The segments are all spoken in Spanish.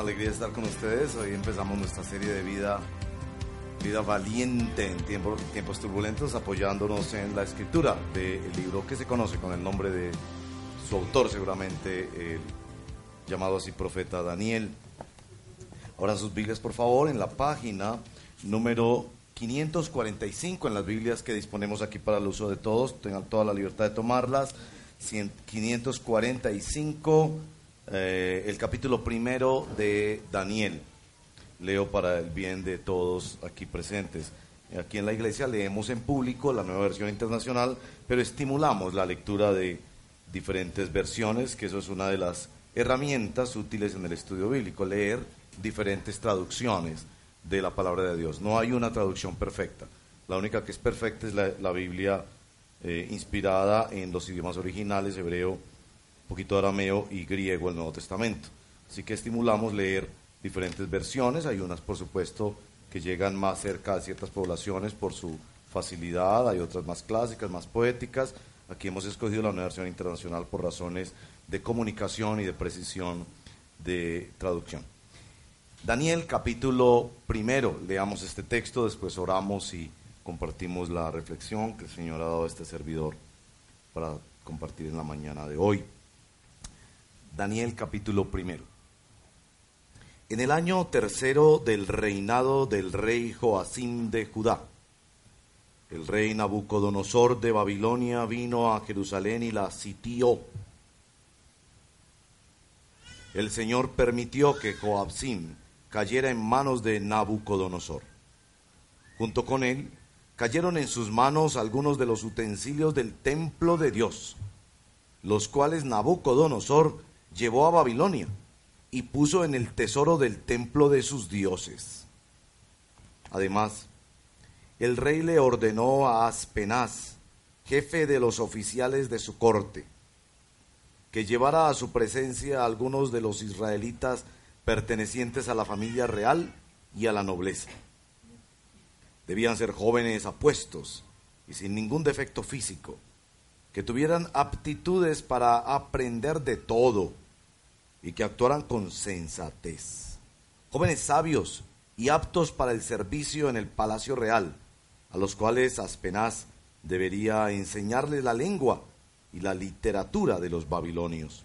Una alegría estar con ustedes. Hoy empezamos nuestra serie de vida, vida valiente en tiempos, turbulentos, apoyándonos en la escritura del libro que se conoce con el nombre de su autor, seguramente llamado así profeta Daniel. Ahora sus Biblias, por favor, en la página número 545 en las Biblias que disponemos aquí para el uso de todos, tengan toda la libertad de tomarlas. 545 eh, el capítulo primero de Daniel. Leo para el bien de todos aquí presentes. Aquí en la iglesia leemos en público la nueva versión internacional, pero estimulamos la lectura de diferentes versiones, que eso es una de las herramientas útiles en el estudio bíblico, leer diferentes traducciones de la palabra de Dios. No hay una traducción perfecta. La única que es perfecta es la, Biblia eh, inspirada en los idiomas originales, hebreo, poquito de arameo y griego el Nuevo Testamento. Así que estimulamos leer diferentes versiones, hay unas por supuesto que llegan más cerca a ciertas poblaciones por su facilidad, hay otras más clásicas, más poéticas. Aquí hemos escogido la nueva versión internacional por razones de comunicación y de precisión de traducción. Daniel capítulo primero, leamos este texto, después oramos y compartimos la reflexión que el Señor ha dado a este servidor para compartir en la mañana de hoy. Daniel capítulo primero. En el año tercero del reinado del rey Joacim de Judá, el rey Nabucodonosor de Babilonia vino a Jerusalén y la sitió. El Señor permitió que Joacim cayera en manos de Nabucodonosor. Junto con él cayeron en sus manos algunos de los utensilios del templo de Dios, los cuales Nabucodonosor llevó a Babilonia y puso en el tesoro del templo de sus dioses. Además, el rey le ordenó a Aspenaz, jefe de los oficiales de su corte, que llevara a su presencia a algunos de los israelitas pertenecientes a la familia real y a la nobleza. Debían ser jóvenes apuestos y sin ningún defecto físico, que tuvieran aptitudes para aprender de todo y que actuaran con sensatez. Jóvenes sabios y aptos para el servicio en el palacio real, a los cuales Aspenaz debería enseñarles la lengua y la literatura de los babilonios.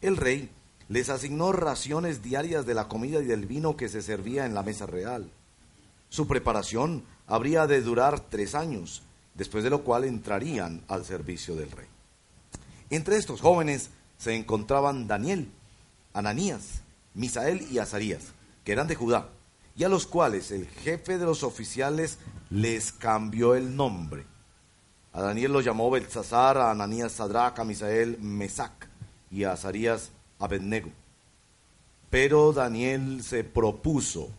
El rey les asignó raciones diarias de la comida y del vino que se servía en la mesa real. Su preparación habría de durar tres años, después de lo cual entrarían al servicio del rey. Entre estos jóvenes se encontraban Daniel, Ananías, Misael y Azarías, que eran de Judá, y a los cuales el jefe de los oficiales les cambió el nombre. A Daniel lo llamó Belsasar, a Ananías Sadrach, a Misael Mesac y a Azarías Abednego. Pero Daniel se propuso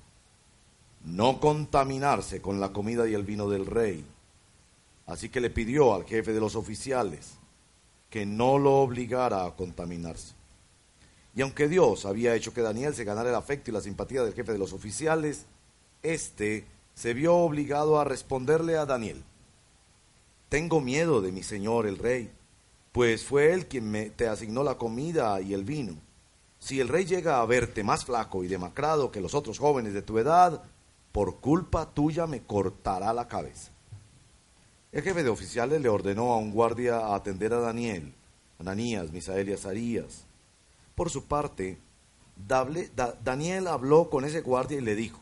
no contaminarse con la comida y el vino del rey. Así que le pidió al jefe de los oficiales que no lo obligara a contaminarse. Y aunque Dios había hecho que Daniel se ganara el afecto y la simpatía del jefe de los oficiales, éste se vio obligado a responderle a Daniel, Tengo miedo de mi señor el rey, pues fue él quien me, te asignó la comida y el vino. Si el rey llega a verte más flaco y demacrado que los otros jóvenes de tu edad, por culpa tuya me cortará la cabeza. El jefe de oficiales le ordenó a un guardia a atender a Daniel, Ananías, Misael y Azarías. Por su parte, Daniel habló con ese guardia y le dijo,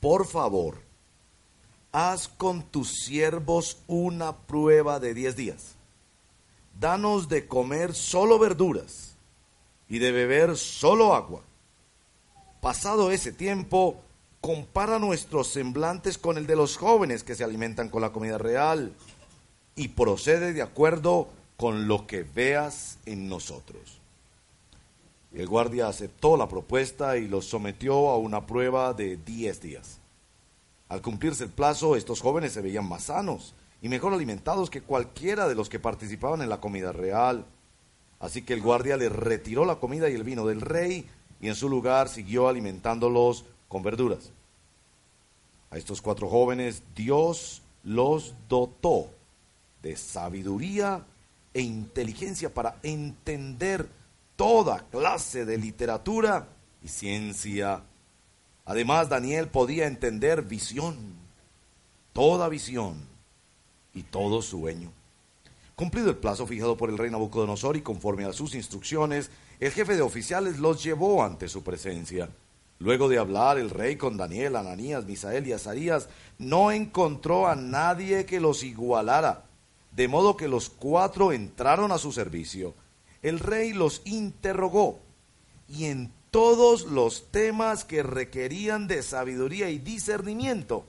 por favor, haz con tus siervos una prueba de diez días. Danos de comer solo verduras y de beber solo agua. Pasado ese tiempo, compara nuestros semblantes con el de los jóvenes que se alimentan con la comida real y procede de acuerdo con lo que veas en nosotros. El guardia aceptó la propuesta y los sometió a una prueba de 10 días. Al cumplirse el plazo, estos jóvenes se veían más sanos y mejor alimentados que cualquiera de los que participaban en la comida real. Así que el guardia les retiró la comida y el vino del rey y en su lugar siguió alimentándolos con verduras. A estos cuatro jóvenes Dios los dotó de sabiduría e inteligencia para entender toda clase de literatura y ciencia. Además, Daniel podía entender visión, toda visión y todo sueño. Cumplido el plazo fijado por el rey Nabucodonosor y conforme a sus instrucciones, el jefe de oficiales los llevó ante su presencia. Luego de hablar el rey con Daniel, Ananías, Misael y Azarías, no encontró a nadie que los igualara, de modo que los cuatro entraron a su servicio. El rey los interrogó y en todos los temas que requerían de sabiduría y discernimiento,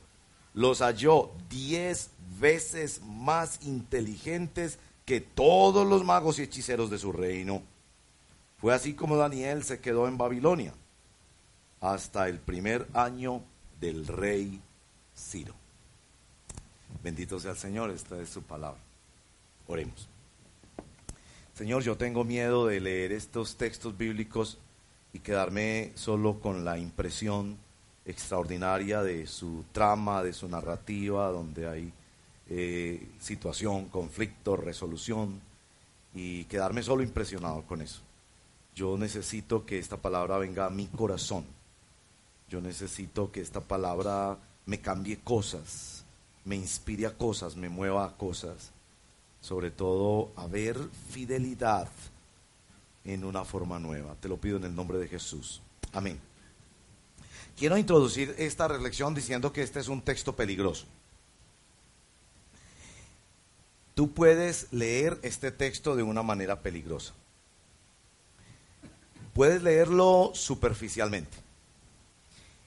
los halló diez veces más inteligentes que todos los magos y hechiceros de su reino. Fue así como Daniel se quedó en Babilonia hasta el primer año del rey Ciro. Bendito sea el Señor, esta es su palabra. Oremos. Señor, yo tengo miedo de leer estos textos bíblicos y quedarme solo con la impresión extraordinaria de su trama, de su narrativa, donde hay eh, situación, conflicto, resolución, y quedarme solo impresionado con eso. Yo necesito que esta palabra venga a mi corazón. Yo necesito que esta palabra me cambie cosas, me inspire a cosas, me mueva a cosas. Sobre todo a ver fidelidad en una forma nueva. Te lo pido en el nombre de Jesús. Amén. Quiero introducir esta reflexión diciendo que este es un texto peligroso. Tú puedes leer este texto de una manera peligrosa. Puedes leerlo superficialmente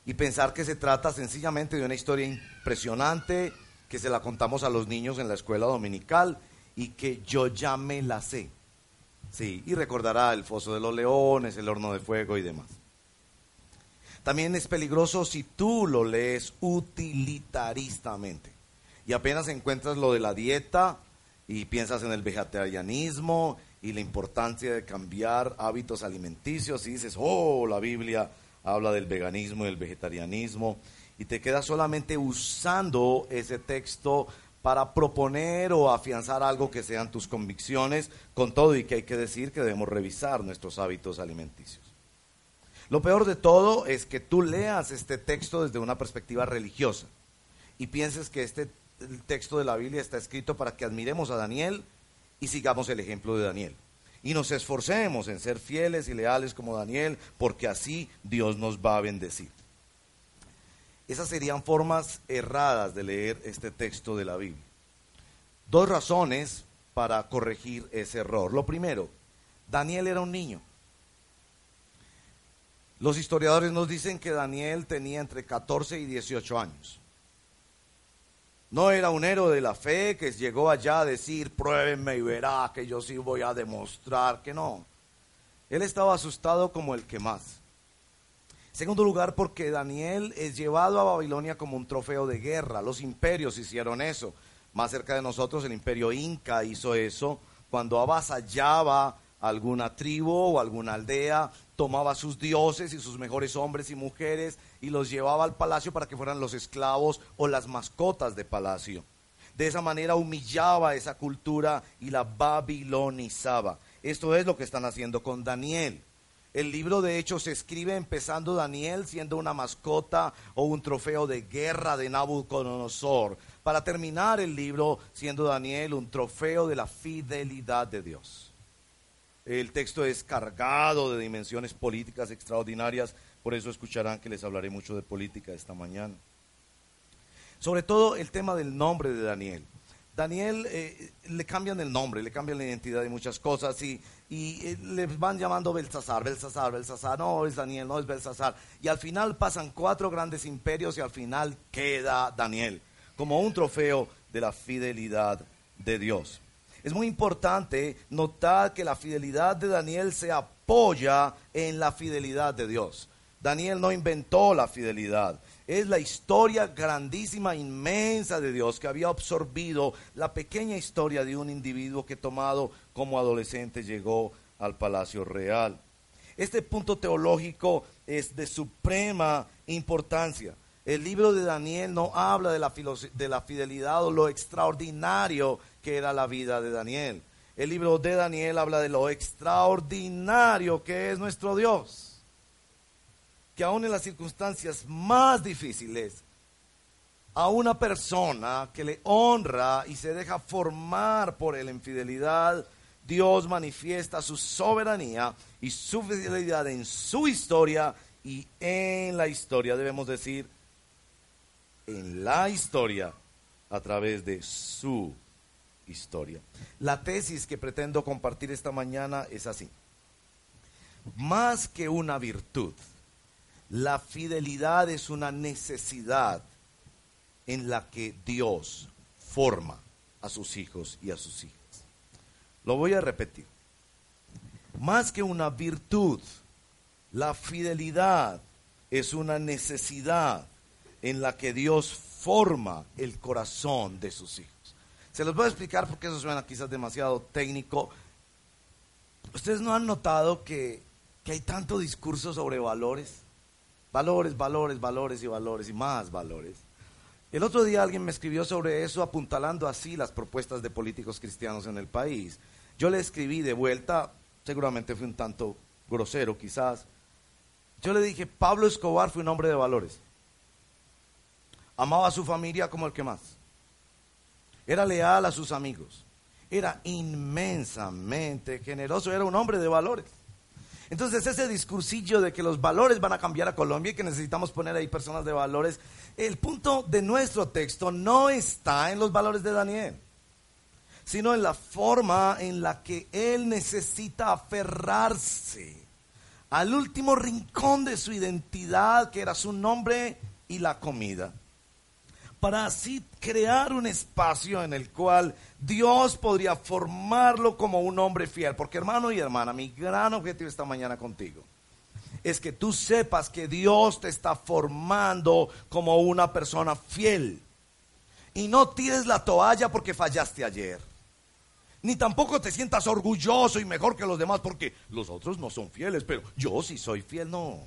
y pensar que se trata sencillamente de una historia impresionante que se la contamos a los niños en la escuela dominical y que yo ya me la sé. Sí, y recordará el foso de los leones, el horno de fuego y demás. También es peligroso si tú lo lees utilitaristamente y apenas encuentras lo de la dieta y piensas en el vegetarianismo y la importancia de cambiar hábitos alimenticios y dices, oh, la Biblia habla del veganismo y el vegetarianismo y te quedas solamente usando ese texto para proponer o afianzar algo que sean tus convicciones, con todo y que hay que decir que debemos revisar nuestros hábitos alimenticios. Lo peor de todo es que tú leas este texto desde una perspectiva religiosa y pienses que este texto de la Biblia está escrito para que admiremos a Daniel y sigamos el ejemplo de Daniel. Y nos esforcemos en ser fieles y leales como Daniel, porque así Dios nos va a bendecir. Esas serían formas erradas de leer este texto de la Biblia. Dos razones para corregir ese error. Lo primero, Daniel era un niño. Los historiadores nos dicen que Daniel tenía entre 14 y 18 años. No era un héroe de la fe que llegó allá a decir, pruébenme y verá que yo sí voy a demostrar que no. Él estaba asustado como el que más. Segundo lugar, porque Daniel es llevado a Babilonia como un trofeo de guerra. Los imperios hicieron eso. Más cerca de nosotros, el imperio inca hizo eso. Cuando avasallaba alguna tribu o alguna aldea, tomaba sus dioses y sus mejores hombres y mujeres y los llevaba al palacio para que fueran los esclavos o las mascotas de palacio. De esa manera humillaba esa cultura y la babilonizaba. Esto es lo que están haciendo con Daniel. El libro de Hechos se escribe empezando Daniel siendo una mascota o un trofeo de guerra de Nabucodonosor, para terminar el libro siendo Daniel un trofeo de la fidelidad de Dios. El texto es cargado de dimensiones políticas extraordinarias, por eso escucharán que les hablaré mucho de política esta mañana. Sobre todo el tema del nombre de Daniel. Daniel eh, le cambian el nombre, le cambian la identidad de muchas cosas y, y eh, le van llamando Belsasar, Belsasar, Belsasar, no es Daniel, no es Belsasar. Y al final pasan cuatro grandes imperios y al final queda Daniel como un trofeo de la fidelidad de Dios. Es muy importante notar que la fidelidad de Daniel se apoya en la fidelidad de Dios. Daniel no inventó la fidelidad. Es la historia grandísima, inmensa de Dios que había absorbido la pequeña historia de un individuo que tomado como adolescente llegó al palacio real. Este punto teológico es de suprema importancia. El libro de Daniel no habla de la, de la fidelidad o lo extraordinario que era la vida de Daniel. El libro de Daniel habla de lo extraordinario que es nuestro Dios. Que aún en las circunstancias más difíciles, a una persona que le honra y se deja formar por él en fidelidad, Dios manifiesta su soberanía y su fidelidad en su historia y en la historia, debemos decir, en la historia a través de su historia. La tesis que pretendo compartir esta mañana es así. Más que una virtud, la fidelidad es una necesidad en la que Dios forma a sus hijos y a sus hijas. Lo voy a repetir. Más que una virtud, la fidelidad es una necesidad en la que Dios forma el corazón de sus hijos. Se los voy a explicar porque eso suena quizás demasiado técnico. Ustedes no han notado que, que hay tanto discurso sobre valores. Valores, valores, valores y valores y más valores. El otro día alguien me escribió sobre eso apuntalando así las propuestas de políticos cristianos en el país. Yo le escribí de vuelta, seguramente fue un tanto grosero quizás. Yo le dije, Pablo Escobar fue un hombre de valores. Amaba a su familia como el que más. Era leal a sus amigos. Era inmensamente generoso. Era un hombre de valores. Entonces ese discursillo de que los valores van a cambiar a Colombia y que necesitamos poner ahí personas de valores, el punto de nuestro texto no está en los valores de Daniel sino en la forma en la que él necesita aferrarse al último rincón de su identidad, que era su nombre y la comida, para así crear un espacio en el cual Dios podría formarlo como un hombre fiel. Porque hermano y hermana, mi gran objetivo esta mañana contigo es que tú sepas que Dios te está formando como una persona fiel. Y no tires la toalla porque fallaste ayer ni tampoco te sientas orgulloso y mejor que los demás porque los otros no son fieles, pero yo sí soy fiel, no.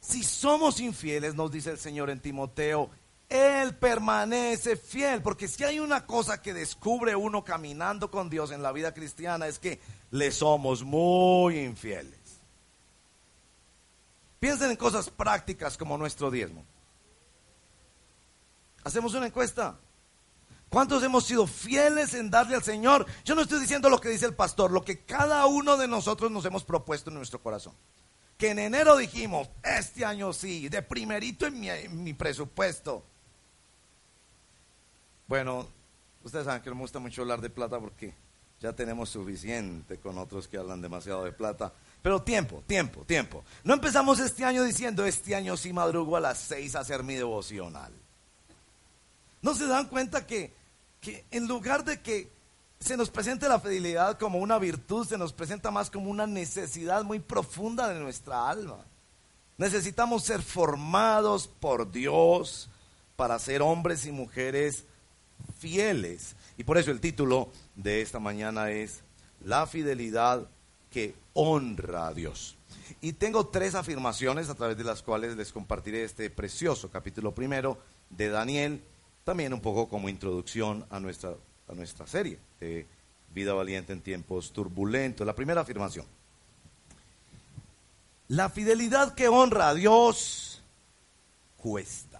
Si somos infieles, nos dice el Señor en Timoteo, Él permanece fiel, porque si hay una cosa que descubre uno caminando con Dios en la vida cristiana es que le somos muy infieles. Piensen en cosas prácticas como nuestro diezmo. Hacemos una encuesta. ¿Cuántos hemos sido fieles en darle al Señor? Yo no estoy diciendo lo que dice el pastor, lo que cada uno de nosotros nos hemos propuesto en nuestro corazón. Que en enero dijimos, este año sí, de primerito en mi, en mi presupuesto. Bueno, ustedes saben que no me gusta mucho hablar de plata porque ya tenemos suficiente con otros que hablan demasiado de plata. Pero tiempo, tiempo, tiempo. No empezamos este año diciendo, este año sí madrugo a las seis a hacer mi devocional. ¿No se dan cuenta que, que en lugar de que se nos presente la fidelidad como una virtud, se nos presenta más como una necesidad muy profunda de nuestra alma? Necesitamos ser formados por Dios para ser hombres y mujeres fieles. Y por eso el título de esta mañana es La fidelidad que honra a Dios. Y tengo tres afirmaciones a través de las cuales les compartiré este precioso capítulo primero de Daniel también un poco como introducción a nuestra, a nuestra serie de Vida Valiente en tiempos turbulentos. La primera afirmación. La fidelidad que honra a Dios cuesta.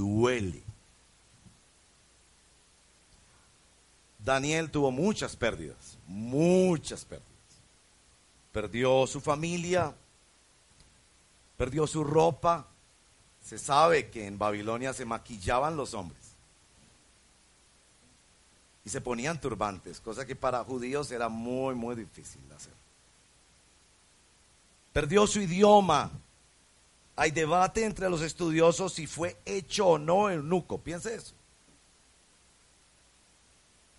Duele. Daniel tuvo muchas pérdidas, muchas pérdidas. Perdió su familia, perdió su ropa. Se sabe que en Babilonia se maquillaban los hombres y se ponían turbantes, cosa que para judíos era muy, muy difícil de hacer. Perdió su idioma. Hay debate entre los estudiosos si fue hecho o no eunuco. Piense eso.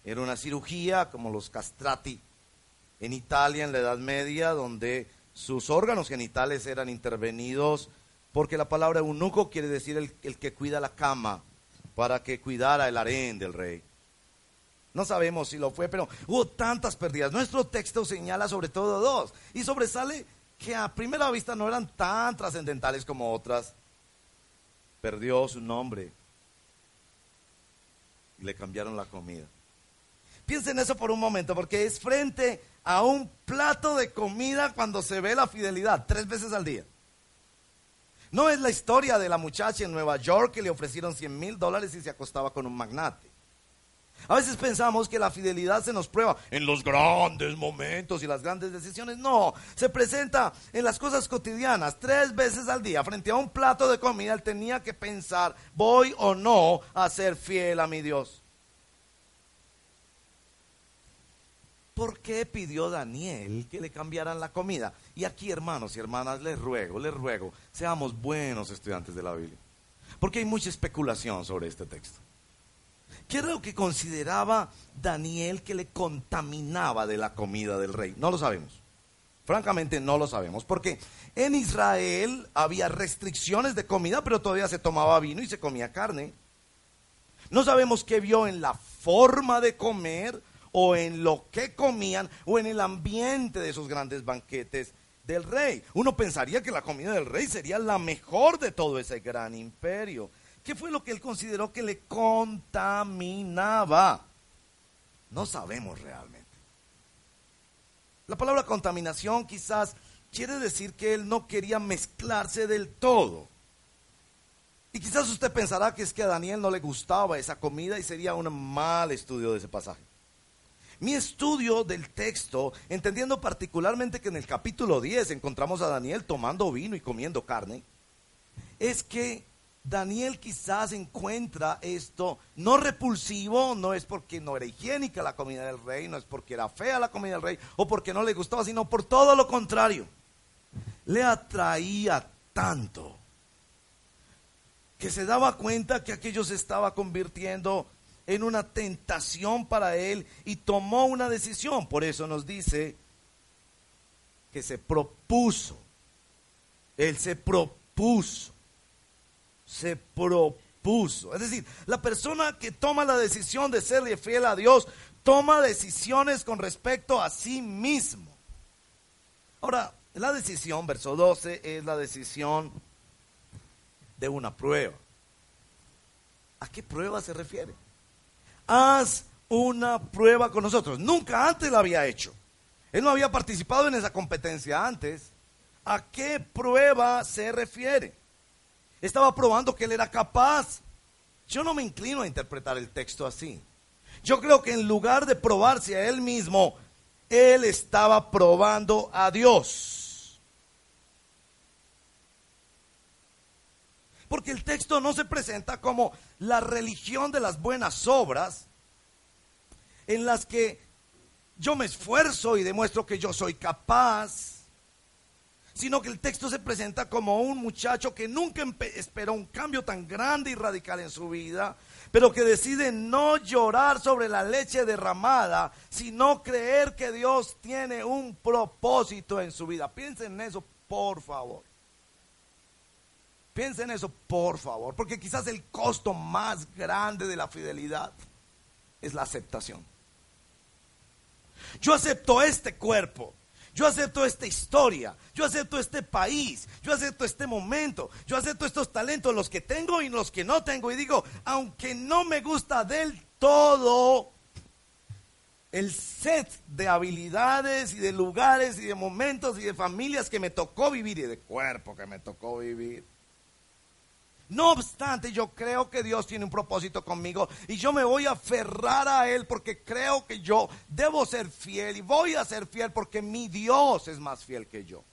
Era una cirugía como los castrati en Italia en la Edad Media, donde sus órganos genitales eran intervenidos, porque la palabra eunuco quiere decir el, el que cuida la cama, para que cuidara el harén del rey. No sabemos si lo fue, pero hubo tantas pérdidas. Nuestro texto señala sobre todo dos y sobresale que a primera vista no eran tan trascendentales como otras. Perdió su nombre y le cambiaron la comida. Piensen eso por un momento, porque es frente a un plato de comida cuando se ve la fidelidad, tres veces al día. No es la historia de la muchacha en Nueva York que le ofrecieron 100 mil dólares y se acostaba con un magnate. A veces pensamos que la fidelidad se nos prueba en los grandes momentos y las grandes decisiones. No, se presenta en las cosas cotidianas, tres veces al día. Frente a un plato de comida, él tenía que pensar, voy o no a ser fiel a mi Dios. ¿Por qué pidió Daniel que le cambiaran la comida? Y aquí, hermanos y hermanas, les ruego, les ruego, seamos buenos estudiantes de la Biblia. Porque hay mucha especulación sobre este texto. ¿Qué era lo que consideraba Daniel que le contaminaba de la comida del rey? No lo sabemos. Francamente no lo sabemos, porque en Israel había restricciones de comida, pero todavía se tomaba vino y se comía carne. No sabemos qué vio en la forma de comer o en lo que comían o en el ambiente de esos grandes banquetes del rey. Uno pensaría que la comida del rey sería la mejor de todo ese gran imperio. ¿Qué fue lo que él consideró que le contaminaba? No sabemos realmente. La palabra contaminación quizás quiere decir que él no quería mezclarse del todo. Y quizás usted pensará que es que a Daniel no le gustaba esa comida y sería un mal estudio de ese pasaje. Mi estudio del texto, entendiendo particularmente que en el capítulo 10 encontramos a Daniel tomando vino y comiendo carne, es que Daniel quizás encuentra esto no repulsivo, no es porque no era higiénica la comida del rey, no es porque era fea la comida del rey o porque no le gustaba, sino por todo lo contrario. Le atraía tanto que se daba cuenta que aquello se estaba convirtiendo en una tentación para él y tomó una decisión. Por eso nos dice que se propuso. Él se propuso. Se propuso. Es decir, la persona que toma la decisión de serle fiel a Dios, toma decisiones con respecto a sí mismo. Ahora, la decisión, verso 12, es la decisión de una prueba. ¿A qué prueba se refiere? haz una prueba con nosotros. Nunca antes la había hecho. Él no había participado en esa competencia antes. ¿A qué prueba se refiere? Estaba probando que él era capaz. Yo no me inclino a interpretar el texto así. Yo creo que en lugar de probarse a él mismo, él estaba probando a Dios. Porque el texto no se presenta como la religión de las buenas obras, en las que yo me esfuerzo y demuestro que yo soy capaz, sino que el texto se presenta como un muchacho que nunca esperó un cambio tan grande y radical en su vida, pero que decide no llorar sobre la leche derramada, sino creer que Dios tiene un propósito en su vida. Piensen en eso, por favor. Piensen en eso, por favor, porque quizás el costo más grande de la fidelidad es la aceptación. Yo acepto este cuerpo, yo acepto esta historia, yo acepto este país, yo acepto este momento, yo acepto estos talentos, los que tengo y los que no tengo. Y digo, aunque no me gusta del todo el set de habilidades y de lugares y de momentos y de familias que me tocó vivir y de cuerpo que me tocó vivir, no obstante, yo creo que Dios tiene un propósito conmigo y yo me voy a aferrar a Él porque creo que yo debo ser fiel y voy a ser fiel porque mi Dios es más fiel que yo.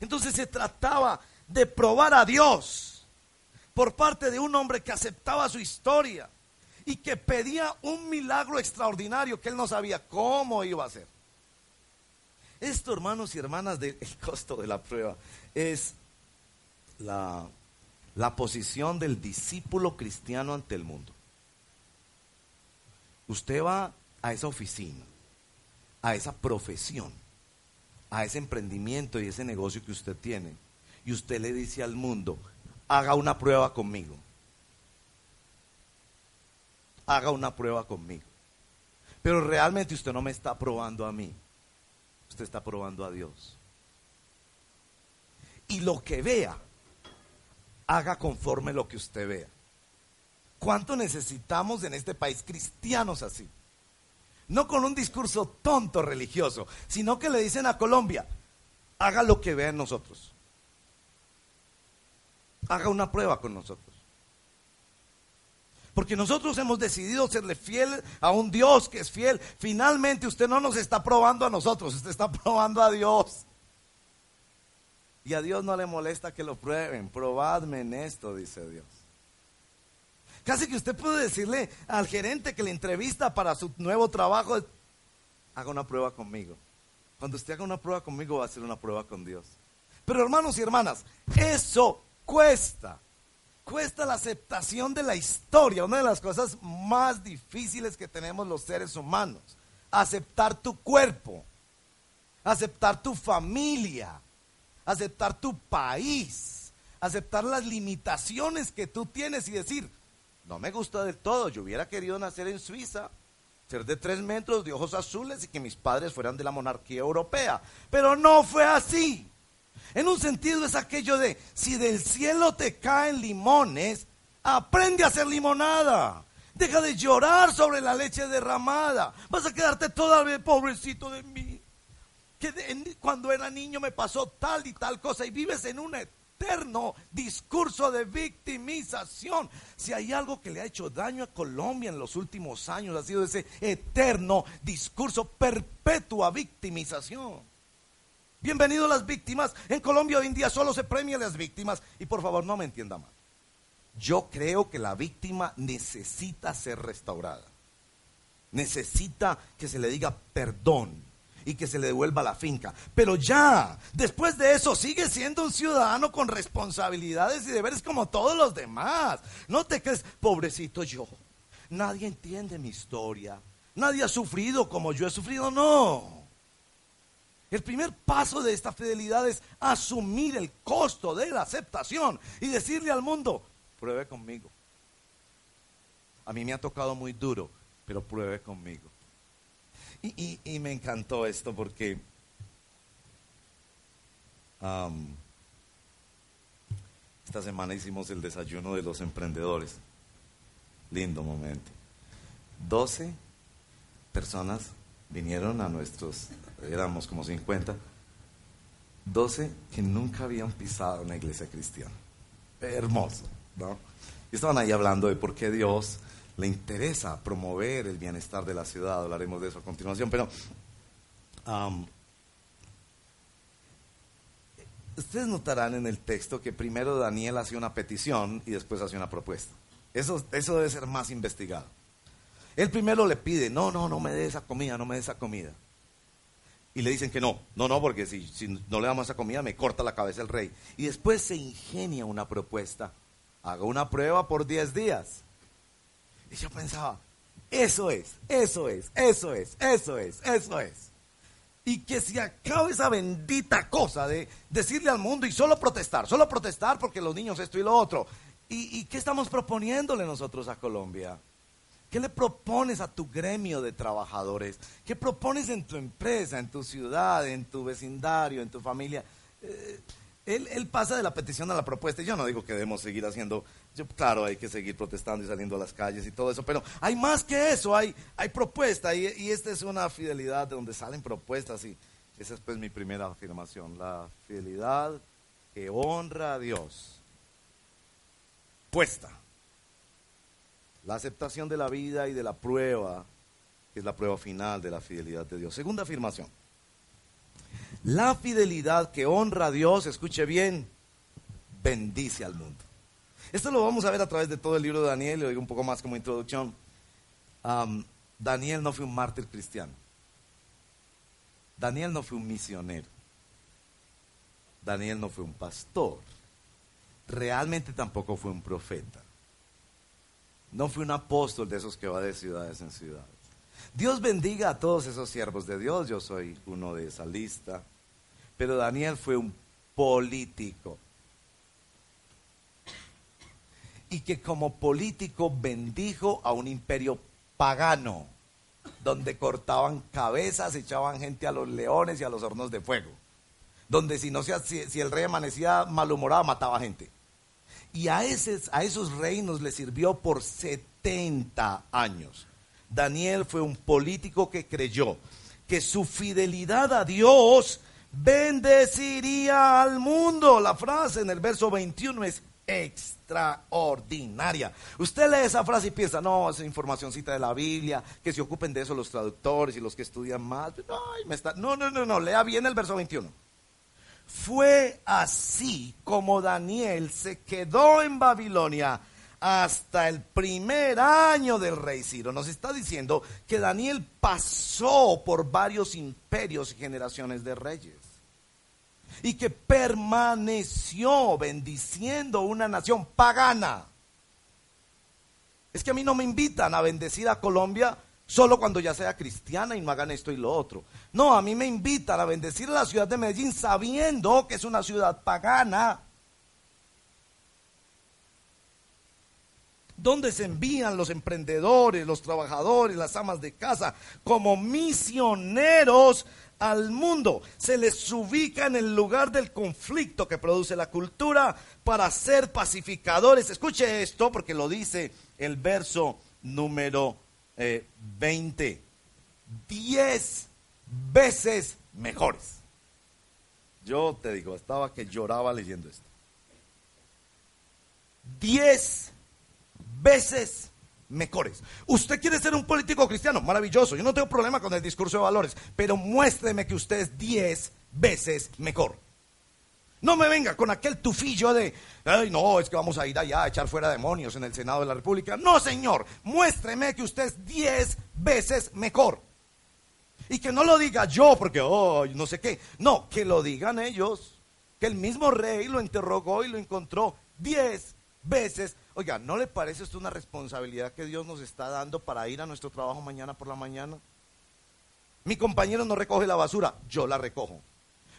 Entonces se trataba de probar a Dios por parte de un hombre que aceptaba su historia y que pedía un milagro extraordinario que él no sabía cómo iba a hacer. Esto, hermanos y hermanas, del costo de la prueba es la, la posición del discípulo cristiano ante el mundo. Usted va a esa oficina, a esa profesión, a ese emprendimiento y ese negocio que usted tiene, y usted le dice al mundo, haga una prueba conmigo. Haga una prueba conmigo. Pero realmente usted no me está probando a mí, usted está probando a Dios. Y lo que vea, haga conforme lo que usted vea. ¿Cuánto necesitamos en este país cristianos así? No con un discurso tonto religioso, sino que le dicen a Colombia, haga lo que vea en nosotros. Haga una prueba con nosotros. Porque nosotros hemos decidido serle fiel a un Dios que es fiel. Finalmente usted no nos está probando a nosotros, usted está probando a Dios. Y a Dios no le molesta que lo prueben. Probadme en esto, dice Dios. Casi que usted puede decirle al gerente que le entrevista para su nuevo trabajo, haga una prueba conmigo. Cuando usted haga una prueba conmigo, va a hacer una prueba con Dios. Pero hermanos y hermanas, eso cuesta. Cuesta la aceptación de la historia, una de las cosas más difíciles que tenemos los seres humanos. Aceptar tu cuerpo, aceptar tu familia, aceptar tu país, aceptar las limitaciones que tú tienes y decir, no me gusta del todo. Yo hubiera querido nacer en Suiza, ser de tres metros, de ojos azules y que mis padres fueran de la monarquía europea. Pero no fue así. En un sentido es aquello de, si del cielo te caen limones, aprende a hacer limonada. Deja de llorar sobre la leche derramada. Vas a quedarte todavía pobrecito de mí. Que cuando era niño me pasó tal y tal cosa y vives en una eterno discurso de victimización. Si hay algo que le ha hecho daño a Colombia en los últimos años, ha sido ese eterno discurso, perpetua victimización. Bienvenido las víctimas. En Colombia hoy en día solo se premia a las víctimas. Y por favor, no me entienda mal. Yo creo que la víctima necesita ser restaurada. Necesita que se le diga perdón y que se le devuelva la finca. Pero ya, después de eso, sigue siendo un ciudadano con responsabilidades y deberes como todos los demás. No te crees, pobrecito yo. Nadie entiende mi historia. Nadie ha sufrido como yo he sufrido. No. El primer paso de esta fidelidad es asumir el costo de la aceptación y decirle al mundo, pruebe conmigo. A mí me ha tocado muy duro, pero pruebe conmigo. Y, me encantó esto porque esta semana hicimos el desayuno de los emprendedores. Lindo momento. 12 personas vinieron a nuestros, éramos como 50, 12 que nunca habían pisado una iglesia cristiana. Hermoso, ¿no? Y estaban ahí hablando de por qué Dios le interesa promover el bienestar de la ciudad, hablaremos de eso a continuación, pero ustedes notarán en el texto que primero Daniel hace una petición y después hace una propuesta. Eso, eso debe ser más investigado. Él primero le pide, no, no, no me dé esa comida, no me dé esa comida. Y le dicen que no, no, no, porque si, si no le damos esa comida me corta la cabeza el rey. Y después se ingenia una propuesta. Haga una prueba por 10 días. Y yo pensaba, eso es, eso es, eso es, eso es, eso es. Y que se acabe esa bendita cosa de decirle al mundo y solo protestar, solo protestar porque los niños esto y lo otro. ¿Y, qué estamos proponiéndole nosotros a Colombia? ¿Qué le propones a tu gremio de trabajadores? ¿Qué propones en tu empresa, en tu ciudad, en tu vecindario, en tu familia? Eh, él, pasa de la petición a la propuesta. Yo no digo que debemos seguir haciendo, yo, claro, hay que seguir protestando y saliendo a las calles y todo eso, pero hay más que eso, hay, hay propuesta y, y esta es una fidelidad de donde salen propuestas y esa es pues mi primera afirmación, la fidelidad que honra a Dios. Puesta. La aceptación de la vida y de la prueba, que es la prueba final de la fidelidad de Dios. Segunda afirmación. La fidelidad que honra a Dios, escuche bien, bendice al mundo. Esto lo vamos a ver a través de todo el libro de Daniel, lo digo un poco más como introducción. Daniel no fue un mártir cristiano. Daniel no fue un misionero. Daniel no fue un pastor. Realmente tampoco fue un profeta. No fue un apóstol de esos que va de ciudades en ciudades. Dios bendiga a todos esos siervos de Dios. Yo soy uno de esa lista. Pero Daniel fue un político. Y que como político bendijo a un imperio pagano, donde cortaban cabezas, echaban gente a los leones y a los hornos de fuego. Donde si, no si, si el rey amanecía malhumorado, mataba gente. Y a, a esos reinos le sirvió por 70 años. Daniel fue un político que creyó que su fidelidad a Dios bendeciría al mundo. La frase en el verso 21 es extraordinaria. Usted lee esa frase y piensa, no, es informacióncita de la Biblia, que se ocupen de eso los traductores y los que estudian más. No, no, no, no, lea bien el verso 21. Fue así como Daniel se quedó en Babilonia hasta el primer año del rey Ciro. Nos está diciendo que Daniel pasó por varios imperios y generaciones de reyes y que permaneció bendiciendo una nación pagana. Es que a mí no me invitan a bendecir a Colombia solo cuando ya sea cristiana y no hagan esto y lo otro. No, a mí me invitan a bendecir a la ciudad de Medellín sabiendo que es una ciudad pagana. donde se envían los emprendedores, los trabajadores, las amas de casa, como misioneros al mundo. Se les ubica en el lugar del conflicto que produce la cultura para ser pacificadores. Escuche esto porque lo dice el verso número 20. Eh, Diez veces mejores. Yo te digo, estaba que lloraba leyendo esto. Diez veces mejores. Usted quiere ser un político cristiano, maravilloso. Yo no tengo problema con el discurso de valores, pero muéstreme que usted es diez veces mejor. No me venga con aquel tufillo de, ay, no, es que vamos a ir allá a echar fuera demonios en el Senado de la República. No, señor, muéstreme que usted es diez veces mejor. Y que no lo diga yo, porque, oh, no sé qué. No, que lo digan ellos. Que el mismo rey lo interrogó y lo encontró diez veces Oiga, ¿no le parece esto una responsabilidad que Dios nos está dando para ir a nuestro trabajo mañana por la mañana? Mi compañero no recoge la basura, yo la recojo.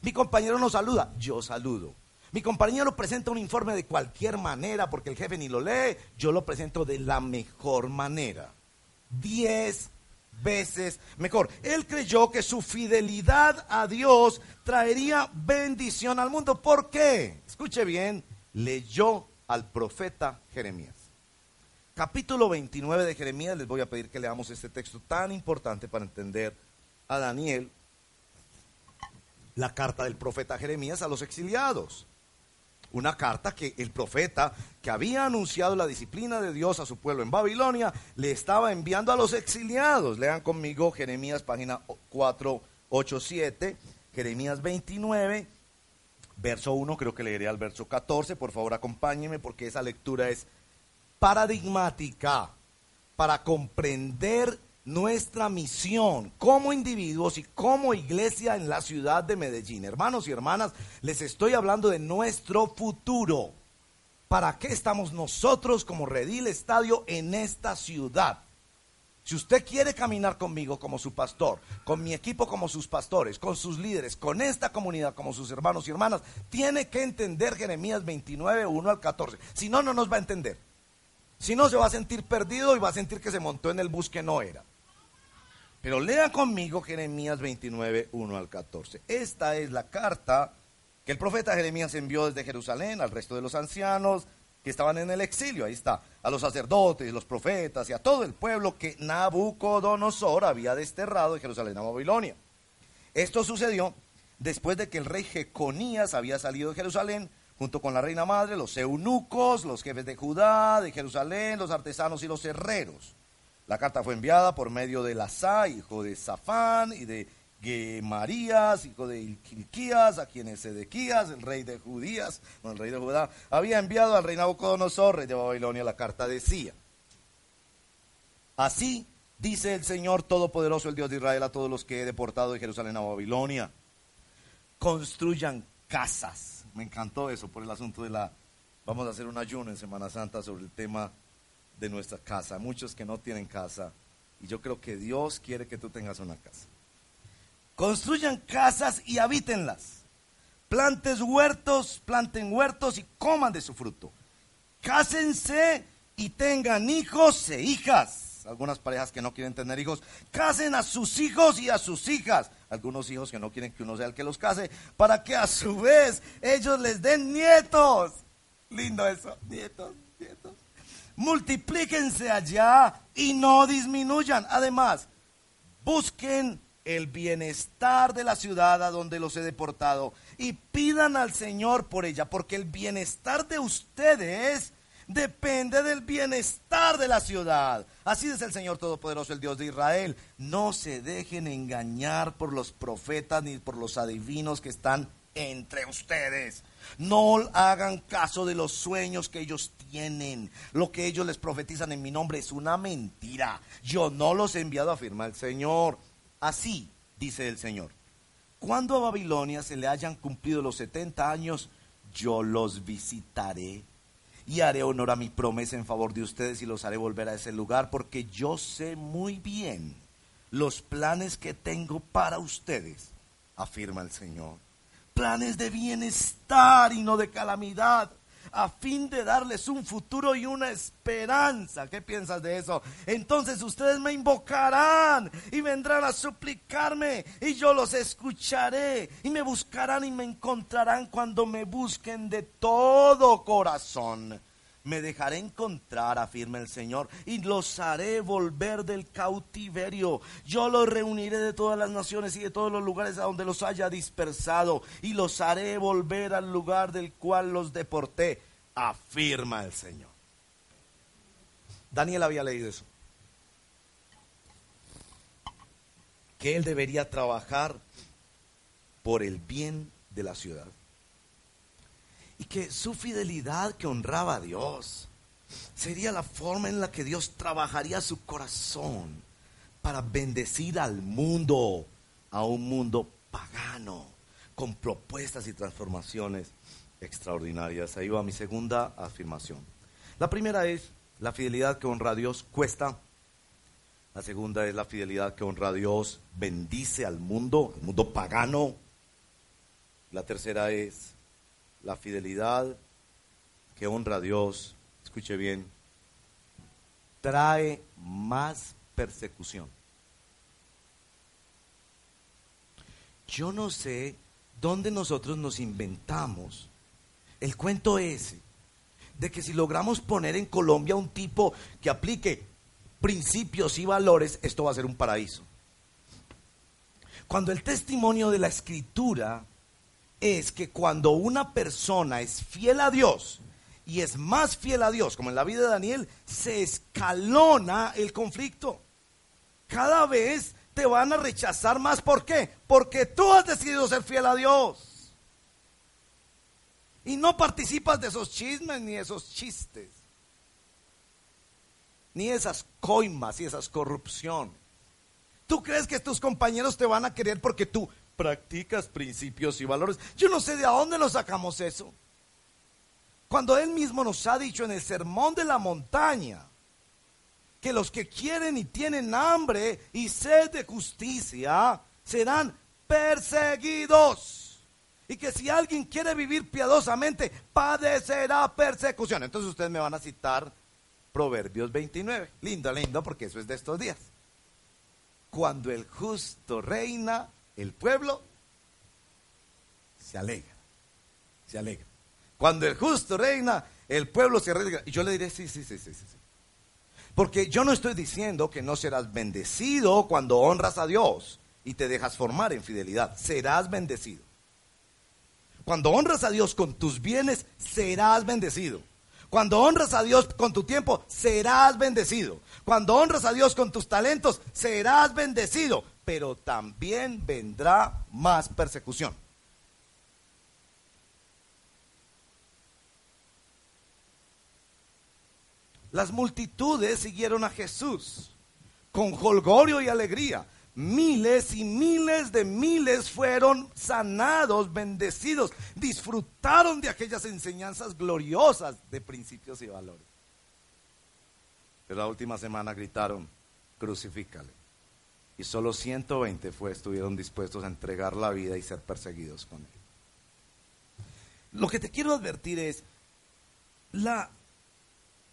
Mi compañero no saluda, yo saludo. Mi compañero presenta un informe de cualquier manera porque el jefe ni lo lee, yo lo presento de la mejor manera. Diez veces mejor. Él creyó que su fidelidad a Dios traería bendición al mundo. ¿Por qué? Escuche bien, leyó al profeta Jeremías. Capítulo 29 de Jeremías, les voy a pedir que leamos este texto tan importante para entender a Daniel, la carta del profeta Jeremías a los exiliados. Una carta que el profeta, que había anunciado la disciplina de Dios a su pueblo en Babilonia, le estaba enviando a los exiliados. Lean conmigo Jeremías página 487, Jeremías 29, verso 1, creo que leeré al verso 14, por favor acompáñenme porque esa lectura es paradigmática para comprender nuestra misión como individuos y como iglesia en la ciudad de Medellín. Hermanos y hermanas, les estoy hablando de nuestro futuro. ¿Para qué estamos nosotros como Redil Estadio en esta ciudad? Si usted quiere caminar conmigo como su pastor, con mi equipo como sus pastores, con sus líderes, con esta comunidad como sus hermanos y hermanas, tiene que entender Jeremías 29, 1 al 14. Si no, no nos va a entender. Si no, se va a sentir perdido y va a sentir que se montó en el bus que no era. Pero lea conmigo Jeremías 29, 1 al 14. Esta es la carta que el profeta Jeremías envió desde Jerusalén al resto de los ancianos, que estaban en el exilio, ahí está, a los sacerdotes, los profetas y a todo el pueblo que Nabucodonosor había desterrado de Jerusalén a Babilonia. Esto sucedió después de que el rey Jeconías había salido de Jerusalén junto con la reina madre, los eunucos, los jefes de Judá, de Jerusalén, los artesanos y los herreros. La carta fue enviada por medio de Lasá, hijo de Safán, y de Marías, hijo de Ilquías, a quienes Sedequías, el rey de Judías, el rey de Judá, había enviado al rey Nabucodonosor, rey de Babilonia, la carta decía, así dice el Señor Todopoderoso, el Dios de Israel, a todos los que he deportado de Jerusalén a Babilonia. Construyan casas. Me encantó eso por el asunto de la... Vamos a hacer un ayuno en Semana Santa sobre el tema de nuestra casa. Muchos que no tienen casa. Y yo creo que Dios quiere que tú tengas una casa. Construyan casas y habítenlas. Plantes huertos, planten huertos y coman de su fruto. Cásense y tengan hijos e hijas algunas parejas que no quieren tener hijos, casen a sus hijos y a sus hijas. Algunos hijos que no quieren que uno sea el que los case, para que a su vez ellos les den nietos. Lindo eso, nietos, nietos. Multiplíquense allá y no disminuyan. Además, busquen el bienestar de la ciudad a donde los he deportado y pidan al Señor por ella, porque el bienestar de ustedes depende del bienestar de la ciudad. Así es el Señor Todopoderoso, el Dios de Israel. No se dejen engañar por los profetas ni por los adivinos que están entre ustedes. No hagan caso de los sueños que ellos tienen. Lo que ellos les profetizan en mi nombre es una mentira. Yo no los he enviado, afirma el Señor. Así dice el Señor. Cuando a Babilonia se le hayan cumplido los 70 años, yo los visitaré y haré honor a mi promesa en favor de ustedes y los haré volver a ese lugar porque yo sé muy bien los planes que tengo para ustedes, afirma el Señor. Planes de bienestar y no de calamidad a fin de darles un futuro y una esperanza. ¿Qué piensas de eso? Entonces ustedes me invocarán y vendrán a suplicarme y yo los escucharé y me buscarán y me encontrarán cuando me busquen de todo corazón me dejaré encontrar, afirma el Señor, y los haré volver del cautiverio. Yo los reuniré de todas las naciones y de todos los lugares a donde los haya dispersado, y los haré volver al lugar del cual los deporté, afirma el Señor. Daniel había leído eso. Que él debería trabajar por el bien de la ciudad y que su fidelidad que honraba a Dios sería la forma en la que Dios trabajaría su corazón para bendecir al mundo, a un mundo pagano, con propuestas y transformaciones extraordinarias. Ahí va mi segunda afirmación. La primera es, la fidelidad que honra a Dios cuesta. La segunda es la fidelidad que honra a Dios bendice al mundo, al mundo pagano. La tercera es, la fidelidad que honra a Dios, escuche bien, trae más persecución. Yo no sé dónde nosotros nos inventamos el cuento ese de que si logramos poner en Colombia un tipo que aplique principios y valores, esto va a ser un paraíso. Cuando el testimonio de la escritura es que cuando una persona es fiel a Dios y es más fiel a Dios, como en la vida de Daniel, se escalona el conflicto. Cada vez te van a rechazar más. ¿Por qué? Porque tú has decidido ser fiel a Dios. Y no participas de esos chismes ni esos chistes. Ni esas coimas y esas corrupción. ¿Tú crees que tus compañeros te van a querer porque tú practicas principios y valores. Yo no sé de dónde nos sacamos eso. Cuando Él mismo nos ha dicho en el sermón de la montaña que los que quieren y tienen hambre y sed de justicia serán perseguidos. Y que si alguien quiere vivir piadosamente, padecerá persecución. Entonces ustedes me van a citar Proverbios 29. Lindo, lindo, porque eso es de estos días. Cuando el justo reina, el pueblo se alegra, se alegra. Cuando el justo reina, el pueblo se alegra. Y yo le diré, sí, sí, sí, sí, sí. Porque yo no estoy diciendo que no serás bendecido cuando honras a Dios y te dejas formar en fidelidad. Serás bendecido. Cuando honras a Dios con tus bienes, serás bendecido. Cuando honras a Dios con tu tiempo, serás bendecido. Cuando honras a Dios con tus talentos, serás bendecido pero también vendrá más persecución. Las multitudes siguieron a Jesús con holgorio y alegría. Miles y miles de miles fueron sanados, bendecidos, disfrutaron de aquellas enseñanzas gloriosas de principios y valores. Pero la última semana gritaron, crucifícale. Y solo 120 fue, estuvieron dispuestos a entregar la vida y ser perseguidos con él. Lo que te quiero advertir es la,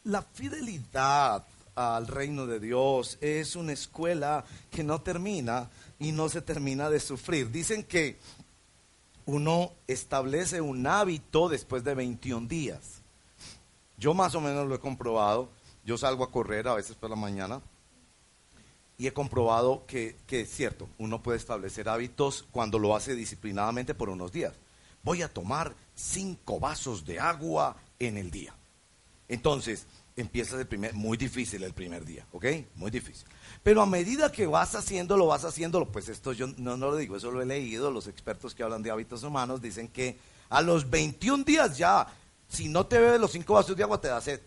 la fidelidad al reino de Dios es una escuela que no termina y no se termina de sufrir. Dicen que uno establece un hábito después de 21 días. Yo más o menos lo he comprobado. Yo salgo a correr a veces por la mañana y he comprobado que, que, es cierto, uno puede establecer hábitos cuando lo hace disciplinadamente por unos días. Voy a tomar cinco vasos de agua en el día. Entonces, empiezas el primer, muy difícil el primer día, ¿ok? Muy difícil. Pero a medida que vas haciéndolo, vas haciéndolo, pues esto yo no, no lo digo, eso lo he leído, los expertos que hablan de hábitos humanos dicen que a los 21 días ya, si no te bebes los cinco vasos de agua, te da sed.